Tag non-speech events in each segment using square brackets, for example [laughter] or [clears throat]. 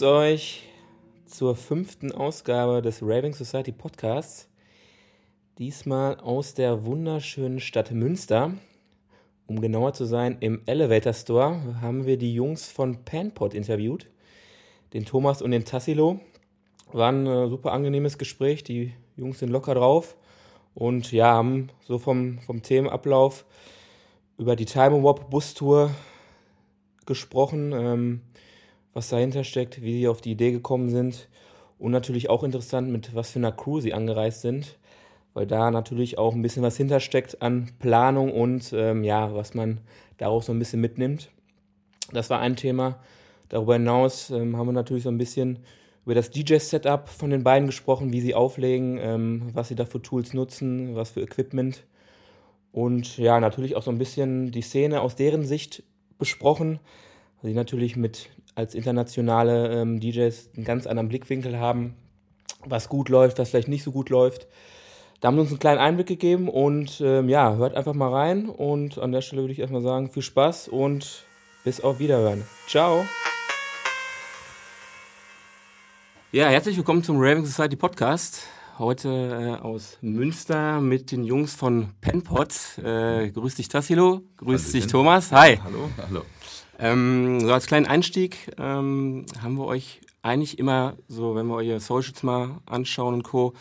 Grüß euch zur fünften Ausgabe des Raving Society Podcasts. Diesmal aus der wunderschönen Stadt Münster. Um genauer zu sein, im Elevator Store haben wir die Jungs von Panpot interviewt. Den Thomas und den Tassilo. War ein äh, super angenehmes Gespräch. Die Jungs sind locker drauf. Und ja, haben so vom, vom Themenablauf über die Time Warp Bustour gesprochen, ähm, was dahinter steckt, wie sie auf die Idee gekommen sind und natürlich auch interessant, mit was für einer Crew sie angereist sind, weil da natürlich auch ein bisschen was hintersteckt an Planung und ähm, ja, was man daraus so ein bisschen mitnimmt. Das war ein Thema. Darüber hinaus ähm, haben wir natürlich so ein bisschen über das DJ-Setup von den beiden gesprochen, wie sie auflegen, ähm, was sie da für Tools nutzen, was für Equipment. Und ja, natürlich auch so ein bisschen die Szene aus deren Sicht besprochen, weil sie natürlich mit als internationale ähm, DJs einen ganz anderen Blickwinkel haben, was gut läuft, was vielleicht nicht so gut läuft. Da haben sie uns einen kleinen Einblick gegeben und ähm, ja, hört einfach mal rein. Und an der Stelle würde ich erstmal sagen, viel Spaß und bis auf Wiederhören. Ciao! Ja, herzlich willkommen zum Raving Society Podcast. Heute äh, aus Münster mit den Jungs von Penpot. Äh, grüß dich Tassilo, grüß Hallöchen. dich Thomas. Hi. Hallo, hallo. Ähm, so als kleinen Einstieg ähm, haben wir euch eigentlich immer so, wenn wir eure Socials mal anschauen und Co.,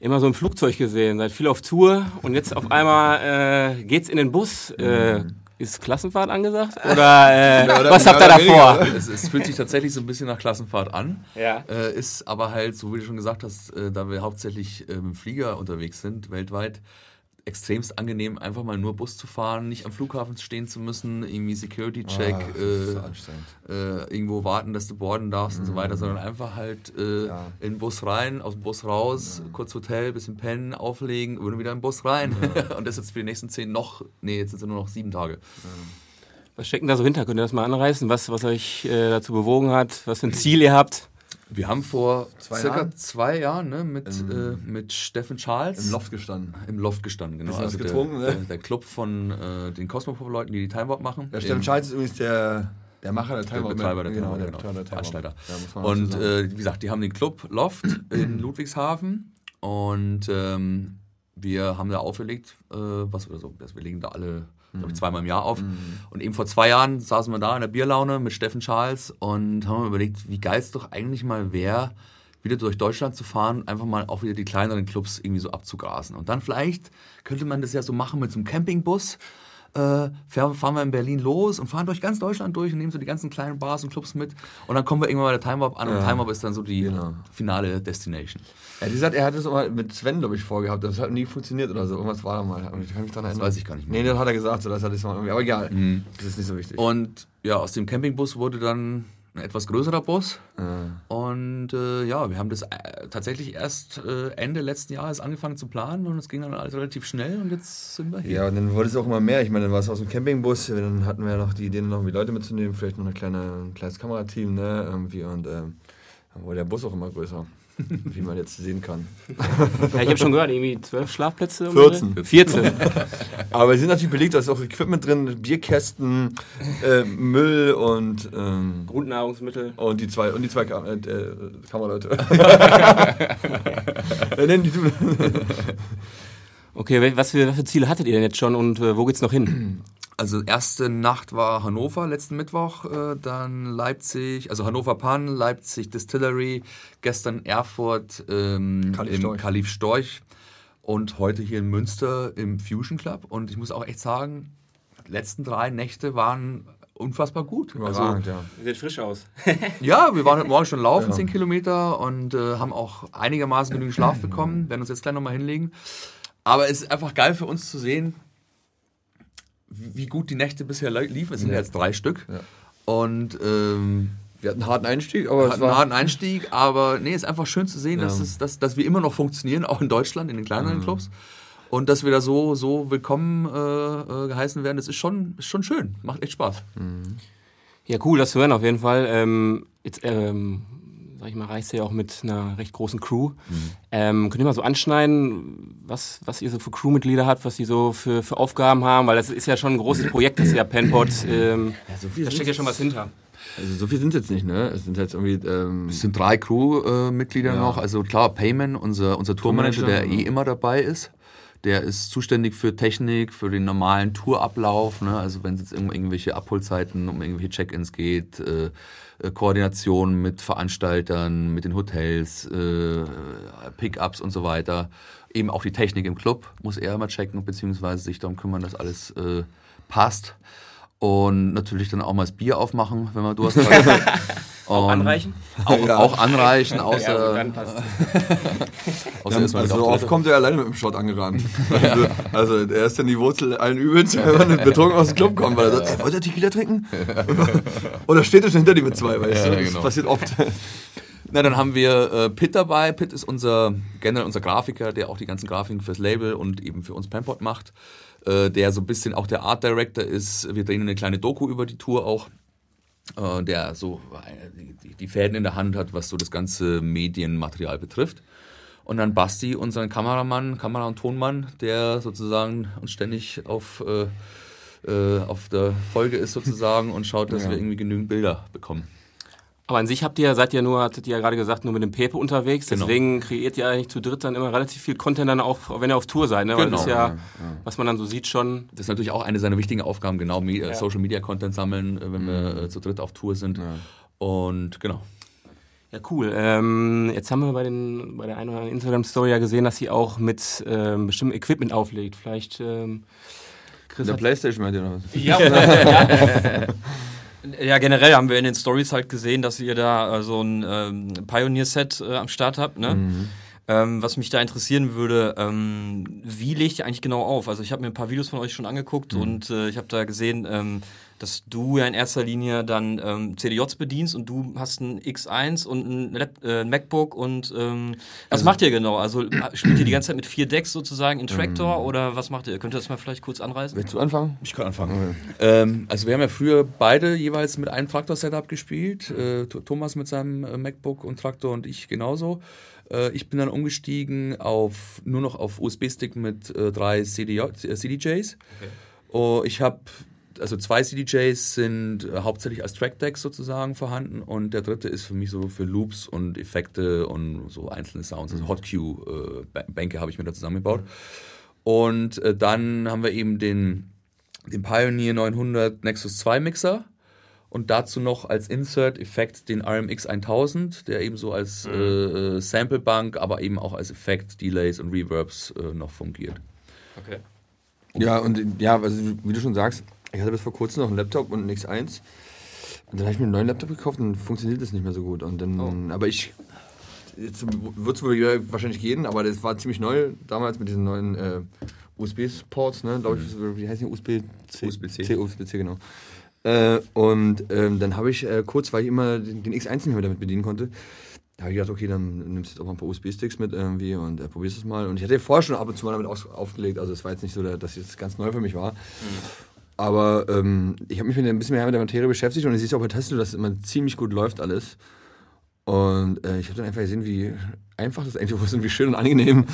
immer so im Flugzeug gesehen. Seid viel auf Tour und jetzt auf einmal äh, geht's in den Bus. Äh. Ist Klassenfahrt angesagt? [laughs] Oder, äh, ja, oder was habt ihr davor? Es, es, fühlt sich tatsächlich so ein bisschen nach Klassenfahrt an. Ja. Äh, ist aber halt, so wie du schon gesagt hast, äh, da wir hauptsächlich mit dem Flieger unterwegs sind, weltweit, extremst angenehm, einfach mal nur Bus zu fahren, nicht am Flughafen stehen zu müssen, irgendwie Security-Check, oh, äh, äh, irgendwo warten, dass du boarden darfst mhm. und so weiter, mhm. sondern einfach halt äh, ja. in den Bus rein, aus dem Bus raus, ja. kurz Hotel, bisschen pennen, auflegen und wieder in den Bus rein. Ja. [laughs] und das jetzt für die nächsten zehn noch, nee, jetzt sind es nur noch sieben Tage. Was steckt denn da so hinter? Könnt ihr das mal anreißen? Was, was euch äh, dazu bewogen hat? Was für ein Ziel ihr habt? Wir haben vor zwei circa Jahren? zwei Jahren ne, mit, äh, mit Steffen Charles im Loft gestanden. Im Loft gestanden, genau. Also getrunken, der, ne? der, der, Club von äh, den Cosmopop-Leuten, die die Time Warp machen. Ja, Steffen Charles ist übrigens der, der Macher der Time Warp. Der Betreiber der Time Warp, genau, genau. Veranstalter. Ja, und äh, wie gesagt, die haben den Club Loft in [clears throat] Ludwigshafen und ähm, wir haben da aufgelegt, äh, was oder so, wir legen da alle glaube ich, mhm. zweimal im Jahr auf. Mhm. Und eben vor zwei Jahren saßen wir da in der Bierlaune mit Steffen Charles und haben überlegt, wie geil es doch eigentlich mal wäre, wieder durch Deutschland zu fahren, einfach mal auch wieder die kleineren Clubs irgendwie so abzugrasen. Und dann vielleicht könnte man das ja so machen mit so einem Campingbus. Äh, fahren wir in Berlin los und fahren durch ganz Deutschland durch und nehmen so die ganzen kleinen Bars und Clubs mit. Und dann kommen wir irgendwann bei der Time Warp an ja. und Time Warp ist dann so die genau. finale Destination. Er hat gesagt, er hat es mal mit Sven, glaube ich, vorgehabt. Das hat nie funktioniert oder so. Irgendwas war da mal. Ich kann mich daran erinnern. Das weiß ich gar nicht mehr. Nee, das hat er gesagt. So, das hat mal irgendwie. Aber egal. Mhm. Das ist nicht so wichtig. Und ja, aus dem Campingbus wurde dann ein etwas größerer Bus. Mhm. Und äh, ja, wir haben das äh, tatsächlich erst äh, Ende letzten Jahres angefangen zu planen und es ging dann alles relativ schnell und jetzt sind wir hier. Ja, und dann wurde es auch immer mehr. Ich meine, dann war es aus dem Campingbus, dann hatten wir ja noch die Idee, noch irgendwie Leute mitzunehmen, vielleicht noch eine kleine, ein kleines Kamerateam, ne, irgendwie und ähm, dann wurde der Bus auch immer größer. [laughs] wie man jetzt sehen kann. Ja, ich habe schon gehört, irgendwie zwölf Schlafplätze. 14. 14. [laughs] Aber es sind natürlich belegt, da ist auch Equipment drin, Bierkästen, äh, Müll und ähm, Grundnahrungsmittel. Und die zwei, und die zwei Kam äh, äh Kameraleute. [laughs] okay, was für, was für Ziele hattet ihr denn jetzt schon und äh, wo geht's noch hin? [clears throat] Also erste Nacht war Hannover letzten Mittwoch, äh, dann Leipzig, also Hannover Pan, Leipzig Distillery, gestern Erfurt ähm, Kalif im Storch. Kalif Storch und heute hier in Münster im Fusion Club. Und ich muss auch echt sagen, die letzten drei Nächte waren unfassbar gut. Also, ja. Sieht frisch aus. [laughs] ja, wir waren heute Morgen schon laufen, ja. 10 Kilometer und äh, haben auch einigermaßen genügend Schlaf bekommen. Werden uns jetzt gleich nochmal hinlegen. Aber es ist einfach geil für uns zu sehen, wie gut die Nächte bisher liefen. Es sind ja. jetzt drei Stück. Ja. Und ähm, wir hatten einen harten Einstieg, aber hatten einen harten Einstieg, aber nee, ist einfach schön zu sehen, ja. dass, es, dass, dass wir immer noch funktionieren, auch in Deutschland, in den kleineren mhm. Clubs. Und dass wir da so, so willkommen äh, äh, geheißen werden, das ist schon, ist schon schön. Macht echt Spaß. Mhm. Ja, cool, das zu hören auf jeden Fall. Ähm, jetzt ähm, sag ich mal, reist ihr ja auch mit einer recht großen Crew. Mhm. Ähm, könnt ihr mal so anschneiden, was, was ihr so für Crewmitglieder habt, was die so für, für Aufgaben haben? Weil das ist ja schon ein großes Projekt, das ist ja Penpot. Ähm, ja, so da steckt ja schon was hinter. Also so viel sind es jetzt nicht, ne? Es sind jetzt irgendwie. Ähm es sind drei Crew-Mitglieder ja. noch. Also klar, Payman, unser, unser Tourmanager, der eh immer dabei ist. Der ist zuständig für Technik, für den normalen Tourablauf. Ne? Also wenn es jetzt um irgendwelche Abholzeiten, um irgendwelche Check-ins geht, äh, äh, Koordination mit Veranstaltern, mit den Hotels, äh, Pickups und so weiter. Eben auch die Technik im Club muss er immer checken, beziehungsweise sich darum kümmern, dass alles äh, passt. Und natürlich dann auch mal das Bier aufmachen, wenn man Durst hat. [laughs] auch anreichen? Auch, ja. auch anreichen, [laughs] [laughs] außer. Ja, außer ja, also oft kommt er alleine mit dem Shot angerannt. [laughs] Also, also, er ist dann die Wurzel allen Übels, wenn man betrunken aus dem Club kommt, weil er sagt, ey, wollt ihr Tequila trinken? Oder steht er schon hinter dir mit zwei, weißt du? Das genau. passiert oft. Na, dann haben wir äh, Pitt dabei. Pitt ist unser generell unser Grafiker, der auch die ganzen Grafiken fürs Label und eben für uns Pampot macht. Äh, der so ein bisschen auch der Art Director ist. Wir drehen eine kleine Doku über die Tour auch, äh, der so die, die, Fäden in der Hand hat, was so das ganze Medienmaterial betrifft. Und dann Basti, unseren Kameramann, Kamera- und Tonmann, der sozusagen uns ständig auf, äh, äh auf der Folge ist sozusagen und schaut, dass ja. wir irgendwie genügend Bilder bekommen. Aber an sich habt ihr, seid ihr nur, hattet ihr ja gerade gesagt, nur mit dem Pepe unterwegs. Genau. Deswegen kreiert ihr eigentlich zu dritt dann immer relativ viel Content dann auch, wenn ihr auf Tour seid. Ne? Weil das ist ja, ja, was man dann so sieht schon. Das ist natürlich auch eine seiner wichtigen Aufgaben, genau, ja. Social Media Content sammeln, äh, wenn mhm. wir äh, zu dritt auf Tour sind. Ja. Und genau. Ja, cool. Ähm, jetzt haben wir bei, den, bei der einen oder anderen Instagram-Story ja gesehen, dass sie auch mit ähm, bestimmtem Equipment auflegt. Vielleicht. Ähm, Chris der Playstation meint ihr noch was? Ja, [laughs] [laughs] ja. Generell haben wir in den Stories halt gesehen, dass ihr da äh, so ein ähm, Pioneer-Set äh, am Start habt. Ne? Mhm. Ähm, was mich da interessieren würde, ähm, wie legt ihr eigentlich genau auf? Also ich habe mir ein paar Videos von euch schon angeguckt mhm. und äh, ich habe da gesehen, ähm, dass du ja in erster Linie dann ähm, CDJs bedienst und du hast ein X1 und ein, Lab, äh, ein MacBook und ähm, was also, macht ihr genau? Also spielt ihr die ganze Zeit mit vier Decks sozusagen in Tractor mhm. oder was macht ihr? Könnt ihr das mal vielleicht kurz anreißen? Willst du anfangen? Ich kann anfangen. Okay. Ähm, also wir haben ja früher beide jeweils mit einem Traktor-Setup gespielt. Äh, Thomas mit seinem äh, MacBook und Traktor und ich genauso. Äh, ich bin dann umgestiegen auf nur noch auf USB-Stick mit äh, drei CDJ, äh, CDJs. Okay. Oh, ich habe also zwei CDJs sind äh, hauptsächlich als Trackdecks sozusagen vorhanden und der dritte ist für mich so für Loops und Effekte und so einzelne Sounds, also Hot Cue äh, Bänke habe ich mir da zusammengebaut. Und äh, dann haben wir eben den, den Pioneer 900 Nexus 2 Mixer und dazu noch als Insert-Effekt den RMX 1000, der eben so als mhm. äh, äh Samplebank, aber eben auch als Effekt, Delays und Reverbs äh, noch fungiert. Okay. Ja, und ja, also, wie du schon sagst, ich hatte bis vor kurzem noch einen Laptop und einen X1. Und dann habe ich mir einen neuen Laptop gekauft und funktioniert das nicht mehr so gut. Und dann, oh. Aber ich, jetzt wird es wohl wahrscheinlich gehen, aber das war ziemlich neu damals mit diesen neuen äh, USB-Ports, ne? Glaube ich, mhm. wie heißt die? USB-C? USB-C. USB-C, genau. Äh, und ähm, dann habe ich äh, kurz, weil ich immer den, den X1 nicht mehr damit bedienen konnte, da habe ich gedacht, okay, dann nimmst du jetzt auch mal ein paar USB-Sticks mit irgendwie und äh, probierst es mal. Und ich hatte vorher schon ab und zu mal damit aufgelegt, also es war jetzt nicht so, dass es ganz neu für mich war. Mhm. Aber ähm, ich habe mich mit ein bisschen mehr mit der Materie beschäftigt und ich sehe auch bei Testo, dass es immer ziemlich gut läuft alles. Und äh, ich habe dann einfach gesehen, wie einfach das eigentlich ist und wie schön und angenehm.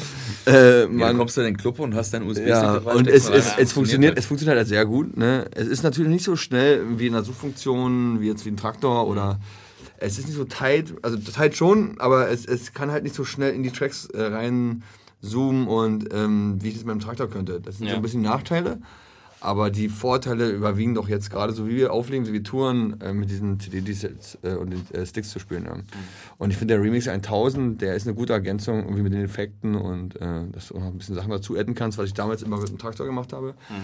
Äh, man, ja, dann kommst du in den Club und hast dein USB-Stick ja, Und es, es, es, funktioniert, es funktioniert halt sehr gut. Ne? Es ist natürlich nicht so schnell wie in einer Suchfunktion, wie jetzt wie ein Traktor oder es ist nicht so tight, also tight schon, aber es, es kann halt nicht so schnell in die Tracks äh, rein zoomen und ähm, wie ich das mit dem Traktor könnte. Das sind ja. so ein bisschen Nachteile. Aber die Vorteile überwiegen doch jetzt gerade, so wie wir auflegen, so wie wir touren, äh, mit diesen CD-Sets äh, und den äh, Sticks zu spielen. Ja. Mhm. Und ich finde, der Remix 1000, der ist eine gute Ergänzung irgendwie mit den Effekten und äh, dass du auch noch ein bisschen Sachen dazu adden kannst, was ich damals immer mit dem Traktor gemacht habe. Mhm.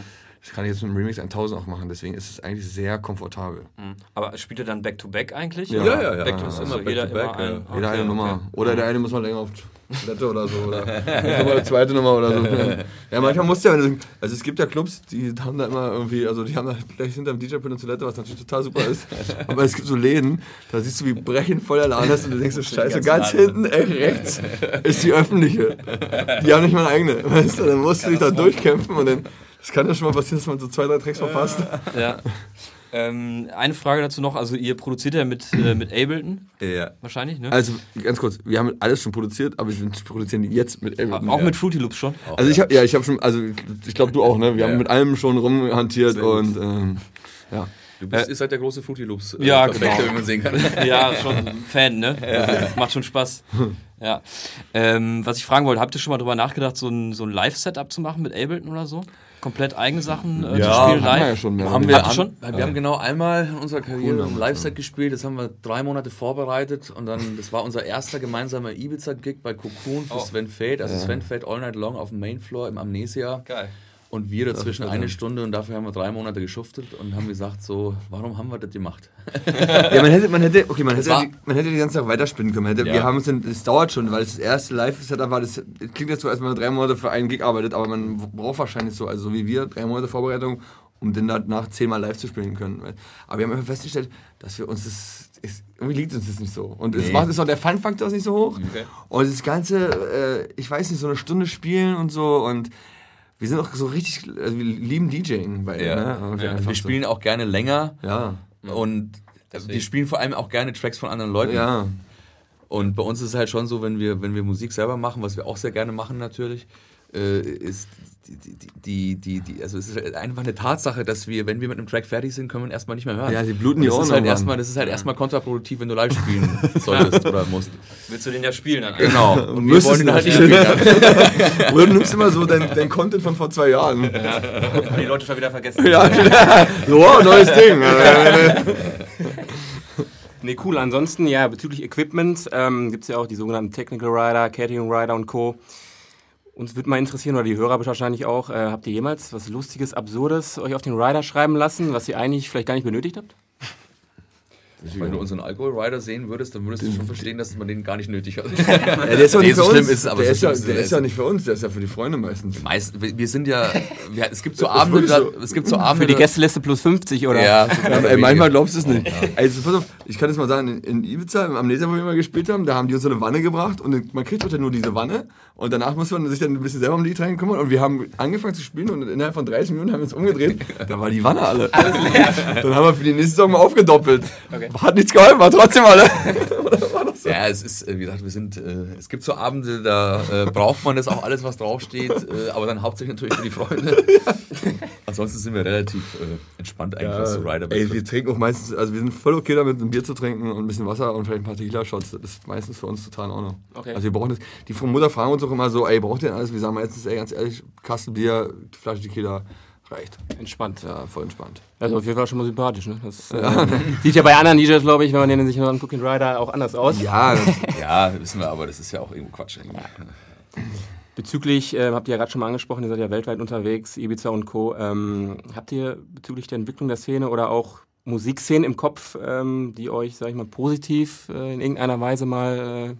Das kann ich jetzt mit dem Remix 1000 auch machen, deswegen ist es eigentlich sehr komfortabel. Mhm. Aber spielt er dann Back-to-Back -back eigentlich? Ja, ja, ja. ja. Back to, also immer jeder, back immer ein, okay, jeder eine Nummer. Oder der eine muss mal länger auf Toilette oder so. Oder [laughs] eine zweite Nummer oder so. [laughs] Ja, manchmal musst du ja, also es gibt ja Clubs, die haben da immer irgendwie, also die haben da gleich hinter dem DJ-Pult eine Toilette, was natürlich total super ist. [laughs] Aber es gibt so Läden, da siehst du, wie brechen voll der Laden ist und du denkst so, scheiße, ganz hinten, ey, rechts ist die öffentliche. Die haben nicht mal eine eigene. Weißt du, dann musst du dich da durchkämpfen und dann, das kann ja schon mal passieren, dass man so zwei, drei Tracks verpasst. Ja. Ähm, eine Frage dazu noch, also ihr produziert ja mit, äh, mit Ableton. Ja. Wahrscheinlich, ne? Also ganz kurz, wir haben alles schon produziert, aber wir produzieren jetzt mit Ableton. auch mit Fruity Loops schon? Also ich habe ja, ich habe schon, also ich glaube du auch, ne? Wir haben mit allem schon rumhantiert und ähm, ja. Du bist, äh, ihr seid der große Fruity Loops äh, ja, genau. wie man sehen kann. [laughs] Ja, schon Fan, ne? Also, macht schon Spaß. Ja. Ähm, was ich fragen wollte, habt ihr schon mal drüber nachgedacht, so ein, so ein Live-Setup zu machen mit Ableton oder so? Komplett eigene Sachen äh, Ja, zu spielen haben live? wir ja schon mehr. Haben wir, an, schon? Wir haben genau einmal in unserer Karriere Cool, ein Live-Set gespielt. Das haben wir drei Monate vorbereitet. Und dann, das war unser erster gemeinsamer Ibiza-Gig bei Cocoon für Oh. Sven Fade. Also Sven Fade All Night Long auf dem Mainfloor im Amnesia. Geil. Und wir dazwischen ist eine. Stunde und dafür haben wir drei Monate geschuftet und haben gesagt so, warum haben wir das gemacht? [laughs] Ja, man hätte, man hätte, okay, man hätte, die, man hätte die ganze Zeit weiterspinnen können. Hätte, Ja. Wir haben uns, das dauert schon, weil es das erste Live-Setup war. Das klingt jetzt so, als wenn man drei Monate für einen Gig arbeitet, aber man braucht wahrscheinlich so, also so wie wir, drei Monate Vorbereitung, um dann danach zehnmal live zu spielen können. Aber wir haben einfach festgestellt, dass wir uns das, es, irgendwie liegt uns das nicht so. Und es Nee. macht es auch der Fun-Faktor ist nicht so hoch. Okay. Und das Ganze, äh, ich weiß nicht, so eine Stunde spielen und so und wir sind auch so richtig, also wir lieben DJing bei Ja. ne? Und Ja, wir so. spielen auch gerne länger Ja. und wir spielen vor allem auch gerne Tracks von anderen Leuten. Ja. Und bei uns ist es halt schon so, wenn wir, wenn wir Musik selber machen, was wir auch sehr gerne machen natürlich, äh, ist die, die, die, die, also es ist halt einfach eine Tatsache, dass wir, wenn wir mit einem Track fertig sind, können wir ihn erstmal nicht mehr hören. Ja, die bluten Und die das Ohren ist halt erstmal, das ist halt erstmal kontraproduktiv, wenn du live spielen [laughs] solltest oder musst. Willst du den ja spielen dann? Genau. Und [laughs] wir Müsstest wollen ihn halt du nicht spielen. [laughs] Oder du nimmst immer so dein, dein Content von vor zwei Jahren. Haben die Leute schon wieder vergessen. Ja, so, neues Ding. Nee, cool. Ansonsten, ja, bezüglich Equipment ähm, gibt es ja auch die sogenannten Technical Rider, Catering Rider und Co. Uns würde mal interessieren, oder die Hörer wahrscheinlich auch, äh, habt ihr jemals was Lustiges, Absurdes euch auf den Rider schreiben lassen, was ihr eigentlich vielleicht gar nicht benötigt habt? Wenn du unseren Alkohol-Rider sehen würdest, dann würdest du schon verstehen, dass man den gar nicht nötig hat. [laughs] Ja, der ist ja Nee, nicht so für schlimm uns. ist es, aber der so ist, ja, der ist ja nicht für uns, der ist ja für die Freunde meistens. Meist, wir sind ja, wir, es gibt so [laughs] Abende, so. es gibt so Abende, Für die Gästeliste plus 50 oder? Ja, Ja, ey, manchmal glaubst du es nicht. Also, pass auf, ich kann jetzt mal sagen, in, in Ibiza, im Amnesia, wo wir mal gespielt haben, da haben die uns so eine Wanne gebracht und man kriegt dann nur diese Wanne und danach muss man sich dann ein bisschen selber um die Lied kümmern und wir haben angefangen zu spielen und innerhalb von 30 Minuten haben wir uns umgedreht, [laughs] da war die Wanne alle. Alles leer. Dann haben wir für die nächste Saison mal aufgedoppelt. [laughs] Hat nichts geholfen, war trotzdem alle. [laughs] Ja, es ist, wie gesagt, wir sind, äh, es gibt so Abende, da äh, braucht man das auch alles, was draufsteht, äh, aber dann hauptsächlich natürlich für die Freunde. [laughs] Ansonsten sind wir relativ äh, entspannt eigentlich, was so Rider ey, wir betrifft. trinken auch meistens, also wir sind voll okay damit, ein Bier zu trinken und ein bisschen Wasser und vielleicht ein paar Tequila-Shots. Das ist meistens für uns total in Ordnung. Okay. Also wir brauchen das. Die Mutter fragen uns auch immer so, ey, braucht ihr denn alles? Wir sagen meistens, ey, ganz ehrlich, Kasten Bier, Flasche Tequila, reicht. Entspannt. Ja, voll entspannt. Also auf jeden Fall schon mal sympathisch, ne? Das äh, [laughs] sieht ja bei anderen DJs, glaube ich, wenn man den sich mal anguckt, den Rider auch anders aus. Ja, das, Ja, wissen wir, aber das ist ja auch irgendwo Quatsch. Irgendwie. Bezüglich, äh, habt ihr ja gerade schon mal angesprochen, ihr seid ja weltweit unterwegs, Ibiza und Co. Ähm, habt ihr bezüglich der Entwicklung der Szene oder auch Musikszenen im Kopf, ähm, die euch, sag ich mal, positiv äh, in irgendeiner Weise mal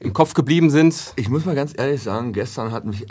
äh, im Kopf geblieben sind? ich muss mal ganz ehrlich sagen, gestern hat mich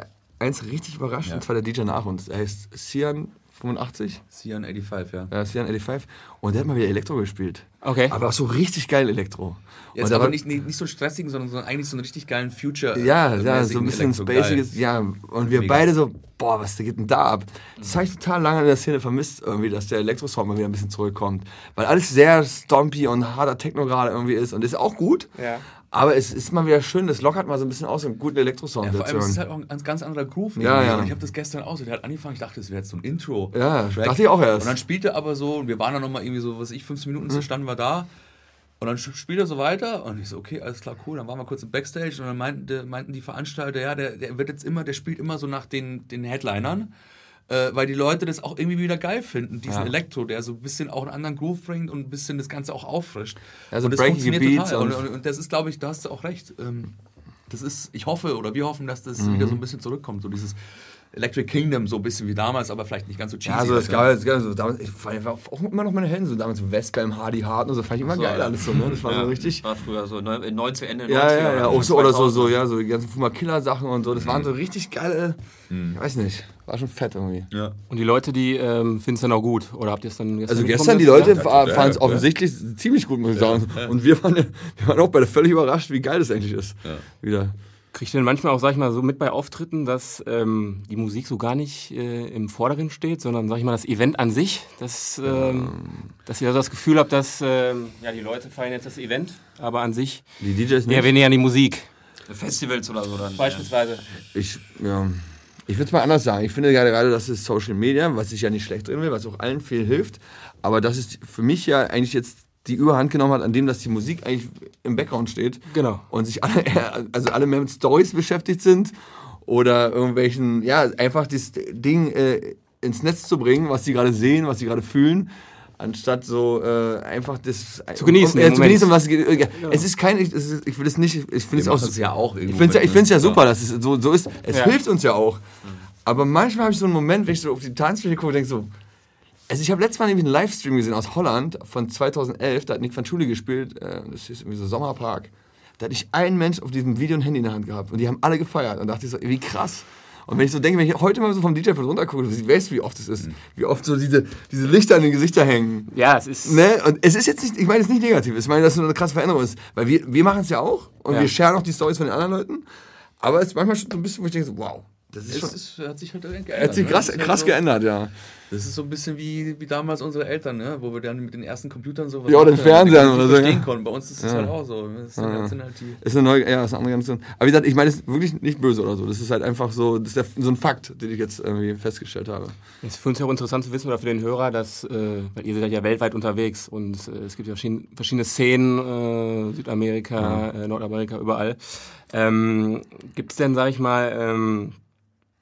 eins richtig überrascht, und zwar der DJ nach uns. Er heißt Sian 85, Cian 85, ja. ja, Sian 85, und der hat mal wieder Elektro gespielt. Okay. Aber auch so richtig geil Elektro. Jetzt aber nicht, nicht, nicht so einen stressigen, sondern so eigentlich so einen richtig geilen Future. Ja, äh, ja, so ein bisschen spaciges, ja. Und wir Mega. beide so, boah, was geht denn da ab? Das habe ich total lange in der Szene vermisst, irgendwie, dass der Elektrosound mal wieder ein bisschen zurückkommt. Weil alles sehr stompy und harter Techno gerade irgendwie ist und ist auch gut. Ja. Aber es ist mal wieder schön, das lockert mal so ein bisschen aus, einen guten Elektrosound Ja, vor zu allem ist es hören. halt auch ein ganz anderer Groove. Ja, ja. Ich habe das gestern auch so, der hat angefangen, ich dachte, das wäre jetzt so ein Intro. Ja, Track. dachte ich auch erst. Und dann spielt er aber so, und wir waren dann nochmal irgendwie so, was ich, 15 Minuten Mhm. standen wir da. Und dann spielt er so weiter und ich so, okay, alles klar, cool. Dann waren wir kurz im Backstage und dann meinten, meinten die Veranstalter, ja, der, der wird jetzt immer, der spielt immer so nach den, den Headlinern. Äh, weil die Leute das auch irgendwie wieder geil finden, diesen Ja. Elektro, der so ein bisschen auch einen anderen Groove bringt und ein bisschen das Ganze auch auffrischt. Ja, so und das breakige funktioniert Beats total. Und, und- das ist, glaube ich, da hast du auch recht. Ähm, das ist, ich hoffe oder wir hoffen, dass das Mhm. wieder so ein bisschen zurückkommt, so dieses Electric Kingdom, so ein bisschen wie damals, aber vielleicht nicht ganz so cheesy. Ja, so das gab es gab so damals, ich war auch immer noch meine Helden, so damals so Vespa Hardy Hart und so, fand ich immer geil alles so, ne? Das war so richtig. War früher so neun- in 90, Ende Ja, 90er. ja, ja, Anfang auch so, oder so, 2000. so, ja, so die ganzen Fuma Killer Sachen und so, das waren so richtig geile, ich weiß nicht, war schon fett irgendwie. Ja. Und die Leute, die ähm, finden es dann auch gut? Oder habt ihr es dann gestern Also gestern, die Leute Ja, fanden es ja, offensichtlich ziemlich gut, muss ich sagen. Und wir waren, wir waren auch beide völlig überrascht, wie geil das eigentlich ist. Ja. Wieder. Kriegt ihr denn manchmal auch, sag ich mal, so mit bei Auftritten, dass ähm, die Musik so gar nicht äh, im Vordergrund steht, sondern, sag ich mal, das Event an sich, dass, ähm, dass ihr das Gefühl habt, dass ähm, ja, die Leute feiern jetzt das Event, aber an sich die DJs nicht. eher weniger an die Musik. Festivals oder so dann. Beispielsweise. Ich, ja. Ich würde es mal anders sagen. Ich finde gerade, dass es Social Media, was ich ja nicht schlecht drin will, was auch allen viel hilft, aber das ist für mich ja eigentlich jetzt die Überhand genommen hat, an dem, dass die Musik eigentlich im Background steht. Genau. Und sich alle, [laughs] also alle mehr mit Stories beschäftigt sind oder irgendwelchen, ja, einfach das Ding äh, ins Netz zu bringen, was sie gerade sehen, was sie gerade fühlen anstatt so äh, einfach das zu genießen. Um, äh, zu genießen was äh, ja. es ist kein ich, ist, ich will es nicht ich finde es auch ja auch ich finde es ja, ja super dass es so, so ist. Es ja. hilft uns ja auch. Aber manchmal habe ich so einen Moment wenn ich so auf die Tanzfläche gucke denke so also ich habe letztes Mal nämlich einen Livestream gesehen aus Holland von 2011 da hat Nick van Schule gespielt äh, das ist irgendwie so Sommerpark. Da hatte ich einen Mensch auf diesem Video ein Handy in der Hand gehabt und die haben alle gefeiert und dachte ich so wie krass und wenn ich so denke, wenn ich heute mal so vom DJ runter gucke, ich weiß, wie oft es ist, wie oft so diese, diese Lichter an den Gesichtern hängen. Ja, es ist. Ne? Und es ist jetzt nicht, ich meine, es ist nicht negativ, ich meine, dass es eine krasse Veränderung ist. Weil wir, wir machen es ja auch und ja. wir sharen auch die Stories von den anderen Leuten. Aber es ist manchmal schon so ein bisschen, wo ich denke, so, wow, das ist, schon, ist, hat sich halt geändert. Hat sich krass, ne? krass so, geändert, ja. Das ist so ein bisschen wie, wie damals unsere Eltern, ne? wo wir dann mit den ersten Computern so was Ja, den Fernseher oder so. verstehen konnten. Bei uns ist das ja. halt auch so. Das ist, ja. halt ist eine neue, ja, ist eine andere Generation. Aber wie gesagt, ich meine, es ist wirklich nicht böse oder so. Das ist halt einfach so, das ist der, so ein Fakt, den ich jetzt irgendwie festgestellt habe. Es ist für uns ja auch interessant zu wissen oder für den Hörer, dass, äh, weil ihr seid ja weltweit unterwegs und äh, es gibt ja verschiedene, verschiedene Szenen, äh, Südamerika, ja. Äh, Nordamerika, überall. Ähm, gibt es denn, sag ich mal, ähm,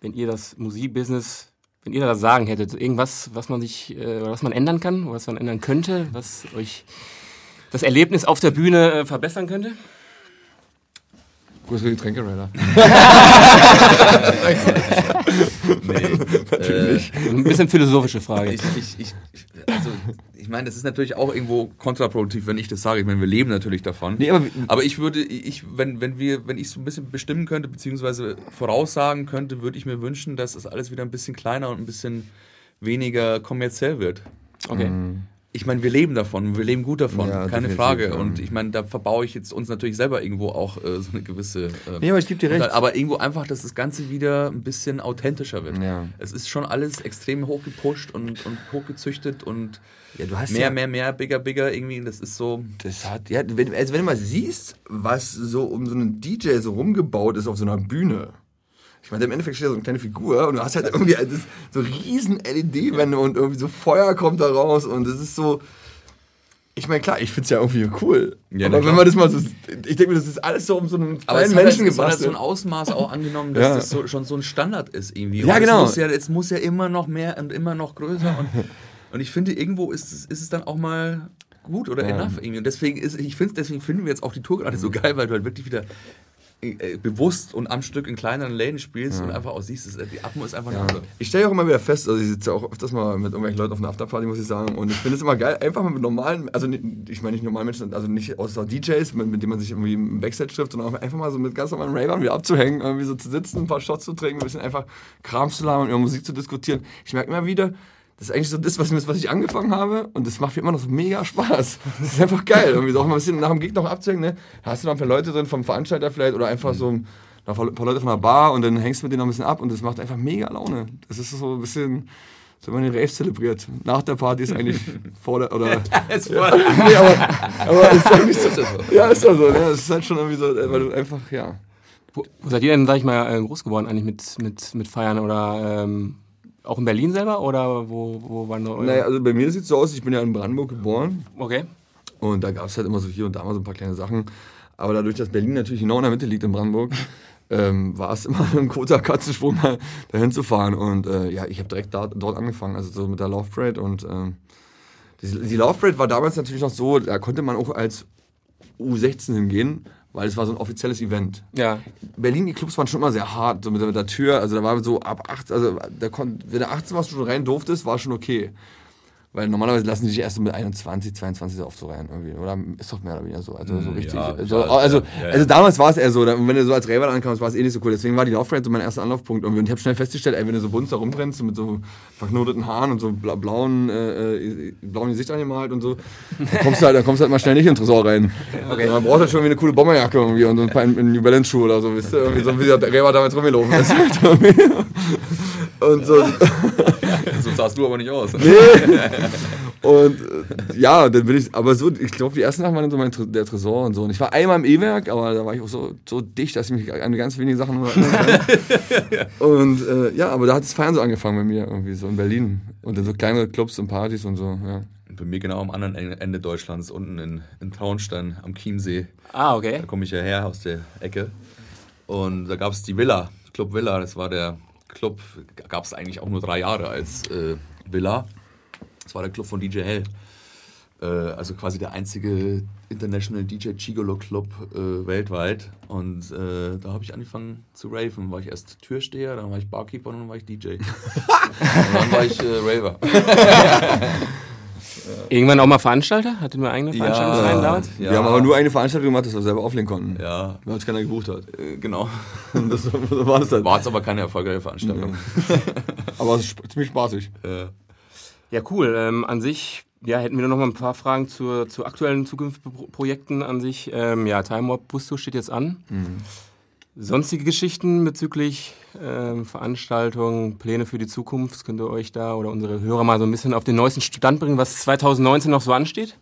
wenn ihr das Musikbusiness wenn ihr da sagen hättet, irgendwas, was man sich, äh, was man ändern kann, was man ändern könnte, was euch das Erlebnis auf der Bühne äh, verbessern könnte? Für Getränke, [laughs] [laughs] [laughs] [laughs] nee, äh, Ein bisschen philosophische Frage. Ich, ich, ich, also, ich meine, das ist natürlich auch irgendwo kontraproduktiv, wenn ich das sage. Ich meine, wir leben natürlich davon. Nee, aber, aber, ich würde, ich, wenn, wenn wir, wenn ich so ein bisschen bestimmen könnte, beziehungsweise voraussagen könnte, würde ich mir wünschen, dass das alles wieder ein bisschen kleiner und ein bisschen weniger kommerziell wird. Okay. Mhm ich meine, wir leben davon, wir leben gut davon, ja, keine Frage. Ja. Und ich meine, da verbaue ich jetzt uns natürlich selber irgendwo auch äh, so eine gewisse. Äh, nee, aber ich gebe dir recht. Aber irgendwo einfach, dass das Ganze wieder ein bisschen authentischer wird. Ja. Es ist schon alles extrem hochgepusht und, und hochgezüchtet und ja, du hast mehr, mehr, mehr, bigger, bigger irgendwie. Das ist so. Das hat, ja, wenn, also wenn du mal siehst, was so um so einen DJ so rumgebaut ist auf so einer Bühne ich meine, im Endeffekt steht da so eine kleine Figur und du hast halt irgendwie so riesen LED-Wände und irgendwie so Feuer kommt da raus und es ist so. Ich meine, klar, ich finde es ja irgendwie cool. Ja, aber wenn man das mal so. Ich denke mir, das ist alles so um so einen kleinen Menschen gebastelt. Aber es hat so ein Ausmaß auch angenommen, dass ja. das so, schon so ein Standard ist irgendwie. Ja, genau. Es muss ja, es muss ja immer noch mehr und immer noch größer. Und, [laughs] und ich finde, irgendwo ist es, ist es dann auch mal gut oder ja. enough irgendwie. Und deswegen ist, ich finde, deswegen finden wir jetzt auch die Tour gerade so geil, weil du halt wirklich wieder bewusst und am Stück in kleineren Läden spielst ja. und einfach auch siehst, die Atmo ist einfach ja. eine Ich stelle auch immer wieder fest, also ich sitze auch öfters mal mit irgendwelchen Leuten auf einer Afterparty, muss ich sagen, und ich finde es immer geil, einfach mal mit normalen, also ich meine nicht normalen Menschen, also nicht außer DJs, mit, mit denen man sich irgendwie im Backstage trifft, sondern auch einfach mal so mit ganz normalen Ravern wieder abzuhängen, irgendwie so zu sitzen, ein paar Shots zu trinken, ein bisschen einfach Kram zu labern, über Musik zu diskutieren. Ich merke immer wieder, das ist eigentlich so das, was, was ich angefangen habe und das macht mir immer noch so mega Spaß. Das ist einfach geil. Irgendwie so auch mal ein bisschen nach dem Gig noch abzuhängen, ne? Hast du noch ein paar Leute drin vom Veranstalter vielleicht oder einfach so ein paar Leute von der Bar und dann hängst du mit denen noch ein bisschen ab und das macht einfach mega Laune. Das ist so ein bisschen, so wenn man den Rave zelebriert. Nach der Party ist eigentlich vor der, oder... [laughs] ist vor ja, [laughs] nee, aber, aber ist eigentlich so. Ja, ist doch so. Ne? Das ist halt schon irgendwie so, weil du einfach, ja... Wo, wo seid ihr denn, sag ich mal, äh, groß geworden eigentlich mit, mit, mit Feiern oder... Ähm auch in Berlin selber oder wo, wo waren eure? Naja, also bei mir sieht es so aus, ich bin ja in Brandenburg geboren. Okay. Und da gab es halt immer so hier und da mal so ein paar kleine Sachen. Aber dadurch, dass Berlin natürlich genau in der Mitte liegt in Brandenburg, [laughs] ähm, war es immer [laughs] ein großer Katzensprung, mal dahin zu fahren. Und äh, ja, ich habe direkt da, dort angefangen, also so mit der Love Parade. Und ähm, die, die Love Parade war damals natürlich noch so, da konnte man auch als U16 hingehen, weil es war so ein offizielles Event. Ja. Berlin, die Clubs waren schon immer sehr hart, so mit, mit der Tür. Also da war so ab 8, also da kon, wenn du 18 warst, schon rein durftest, war schon okay. Weil normalerweise lassen die sich erst so mit 21, 22 so oft so rein irgendwie. Oder ist doch mehr oder weniger so. Also so Mm, richtig. ja, so, also, ja, ja, also damals war es eher so, und wenn du so als Raver ankamst, war es eh nicht so cool. Deswegen war die Laufbrand so mein erster Anlaufpunkt. Und ich habe schnell festgestellt, ey, wenn du so bunt da so mit so verknoteten Haaren und so bla blauen, äh, äh, blauen Gesicht angemalt und so, dann kommst du halt, dann kommst du halt mal schnell nicht in den Tresor rein. Okay. Man braucht halt schon irgendwie eine coole Bomberjacke irgendwie und so ein paar New Balance Schuhe oder so, wisst ihr? Irgendwie so wie der Raver damals rumgelaufen ist. [laughs] [laughs] und so. [laughs] So sahst du aber nicht aus. Und äh, ja, dann bin ich, aber so, ich glaube, die ersten Sachen waren dann so mein der Tresor und so. Und ich war einmal im E-Werk, aber da war ich auch so, so dicht, dass ich mich an ganz wenige Sachen nur erinnern kann. [laughs] und äh, ja, aber da hat das Feiern so angefangen bei mir, irgendwie so in Berlin. Und dann so kleinere Clubs und Partys und so, ja. Bei mir genau am anderen Ende Deutschlands, unten in, in Traunstein am Chiemsee. Ah, okay. Da komme ich ja her aus der Ecke. Und da gab es die Villa, Club Villa. Das war der Club, gab es eigentlich auch nur drei Jahre als äh, Villa. Das war der Club von DJ Hell. Äh, also quasi der einzige International DJ Gigolo Club äh, weltweit. Und äh, da habe ich angefangen zu raven. War ich erst Türsteher, dann war ich Barkeeper und dann war ich DJ. [laughs] und dann war ich [laughs] äh. Irgendwann auch mal Veranstalter? Hattet ihr eigene Veranstaltungsreihen damals? ja, Wir haben aber nur eine Veranstaltung gemacht, dass wir selber auflegen konnten. Ja, Weil uns keiner gebucht hat. äh, genau. [laughs] Und das war das halt. War jetzt aber keine erfolgreiche Veranstaltung. [laughs] Aber es ist ziemlich spaßig. Ja, cool. Ähm, an sich ja, hätten wir noch mal ein paar Fragen zur, zu aktuellen zukünftigen Projekten an sich. Ähm, ja, Time Warp Busto steht jetzt an. Sonstige Geschichten bezüglich ähm, Veranstaltungen, Pläne für die Zukunft, könnt ihr euch da oder unsere Hörer mal so ein bisschen auf den neuesten Stand bringen, was 2019 noch so ansteht?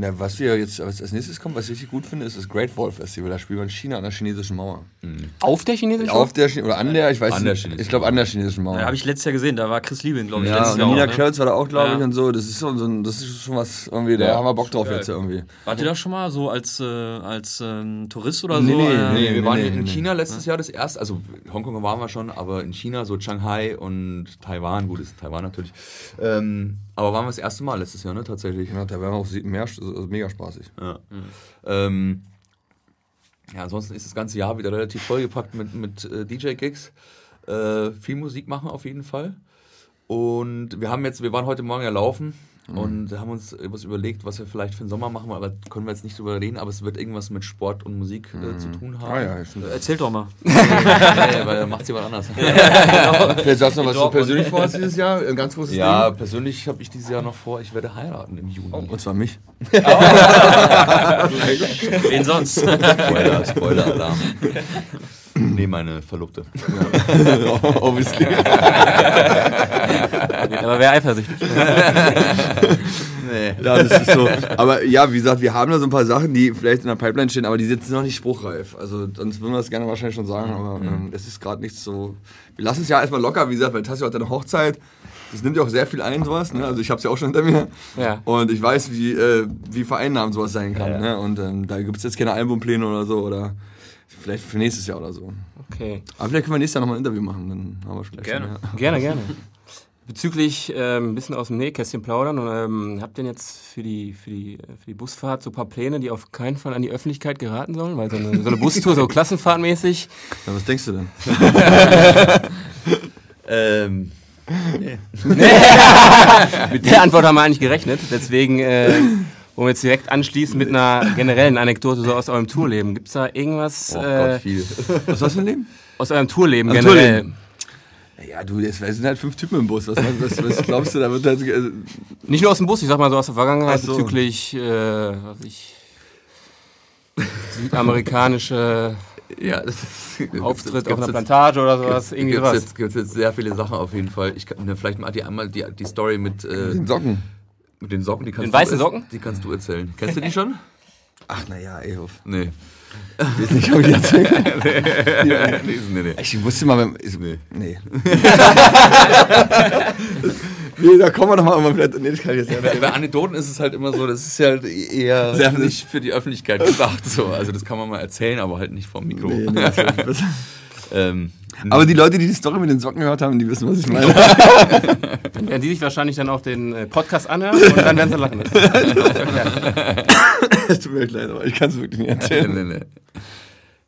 Na, was wir jetzt was als nächstes kommt, was ich richtig gut finde, ist das Great Wall Festival. Da spielen wir in China an der chinesischen Mauer. Auf der chinesischen Auf der Chine- oder an der, ich weiß An der nicht. chinesischen Ich glaube an der chinesischen Mauer. Ja, habe ich letztes Jahr gesehen, da war Chris Liebing, glaube ich. Ja, und Nina auch, ne? Kölz war da auch, glaube ich, Ja. und so. Das ist, so, so ein, das ist schon was, irgendwie, da haben wir Bock drauf jetzt irgendwie. Wart ihr da schon mal so als, äh, als ähm, Tourist oder Nee, so? nee, Äh, nee. wir waren nee, in nee. China letztes Jahr das erste, also Hongkong waren wir schon, aber in China, so Shanghai und Taiwan, gut, ist Taiwan natürlich. Ähm, aber waren wir das erste Mal letztes Jahr, ne, tatsächlich. Ja, da wäre auch sie- mehr, also mega spaßig. Ja. Ähm, ja, ansonsten ist das ganze Jahr wieder relativ vollgepackt mit, mit äh, DJ-Gigs. Äh, viel Musik machen auf jeden Fall. Und wir haben jetzt, wir waren heute Morgen ja laufen und haben uns was überlegt, was wir vielleicht für den Sommer machen, aber können wir jetzt nicht drüber reden, aber es wird irgendwas mit Sport und Musik äh, zu tun haben. Ah ja, stimmt. Erzähl doch mal. [laughs] nee, weil dann macht jemand anders. [laughs] Vielleicht sagst du noch, was du Dortmund. persönlich vorhast dieses Jahr? Ein ganz großes Ja, Ding? persönlich habe ich dieses Jahr noch vor, ich werde heiraten im Juni. Und zwar mich. [laughs] Wen sonst? Spoiler, Spoiler-Alarm. Nee, meine Verlobte. [laughs] Obviously. [laughs] Aber wer eifersüchtig? [laughs] Nee. Ja, das ist so. Aber ja, wie gesagt, wir haben da so ein paar Sachen, die vielleicht in der Pipeline stehen, aber die sind noch nicht spruchreif. Also sonst würden wir das gerne wahrscheinlich schon sagen, aber ähm, das ist gerade nicht so. Wir lassen es ja erstmal locker, wie gesagt, weil Tassi hat eine Hochzeit. Das nimmt ja auch sehr viel ein, sowas. Ne? Also ich habe es ja auch schon hinter mir. Ja. Und ich weiß, wie, äh, wie vereinnahmend sowas sein kann. Ne? Und ähm, da gibt es jetzt keine Albumpläne oder so. Oder vielleicht für nächstes Jahr oder so. Okay. Aber vielleicht können wir nächstes Jahr nochmal ein Interview machen. Dann haben wir vielleicht Gerne. Schon, ja. Gerne, gerne. Bezüglich ähm, ein bisschen aus dem Nähkästchen plaudern, und, ähm, habt ihr denn jetzt für die, für, die, für die Busfahrt so ein paar Pläne, die auf keinen Fall an die Öffentlichkeit geraten sollen? Weil so eine, so eine Bustour, so klassenfahrtmäßig. Ja, was denkst du denn? [laughs] Ähm, [laughs] Mit der Antwort haben wir eigentlich gerechnet. Deswegen äh, wollen wir jetzt direkt anschließen mit einer generellen Anekdote so aus eurem Tourleben. Gibt es da irgendwas oh äh, Gott, viel. Was hast du für ein Leben? aus eurem Tourleben Am generell? Tourleben. Ja, du, es sind halt fünf Typen im Bus. Was, was, was glaubst du, da wird halt. äh, Nicht nur aus dem Bus, ich sag mal so aus der Vergangenheit so. bezüglich äh, was ich, südamerikanische Ja, das ist, Auftritt auf gibt's einer jetzt- Plantage oder sowas. Irgendwie Gibt es jetzt, gibt's jetzt sehr viele Sachen auf jeden Fall. Ich kann, ne, vielleicht mal die, einmal die, die Story mit, äh, Den Socken. Mit den Socken. Die kannst Den du weißen Socken? Die kannst du erzählen. Kennst du die schon? Ach, naja, ey, hoff. Nee. Ich weiß nicht, ob ich erzählen kann. [laughs] nee, nee, nee. Ich wusste mal, beim. Ist, Nee. nee. [laughs] nee, da kommen wir doch mal vielleicht. Nee, das kann ich jetzt nicht Bei, bei Anekdoten ist es halt immer so, das ist ja halt eher Sehr- nicht für die Öffentlichkeit gedacht. So. Also das kann man mal erzählen, aber halt nicht vom Mikro. Nee, nee, [laughs] ähm, Aber die Leute, die die Story mit den Socken gehört haben, die wissen, was ich meine. Dann werden die sich wahrscheinlich dann auch den äh, Podcast anhören und dann werden sie lachen. [laughs] Es tut mir leid, aber ich kann es wirklich nicht [laughs] nee, erzählen. nee, nee.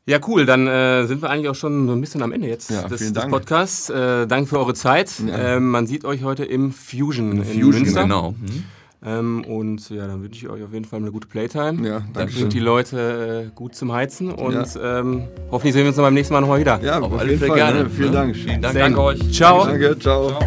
Ja, cool. Dann äh, sind wir eigentlich auch schon so ein bisschen am Ende jetzt Ja, des, vielen des Dank. Podcasts. Äh, danke für eure Zeit. Ja. Ähm, man sieht euch heute im Fusion in, Fusion, Münster. genau. Mhm. Ähm, und ja, dann wünsche ich euch auf jeden Fall eine gute Playtime. Ja, Dann danke bringt die. Leute äh, gut zum Heizen und ähm, hoffentlich sehen wir uns dann beim nächsten Mal nochmal wieder. Ja, Auf auf jeden Fall. gerne. Ne? Vielen? Dank. Vielen Dank. Danke Danke euch. Ciao. Danke, ciao.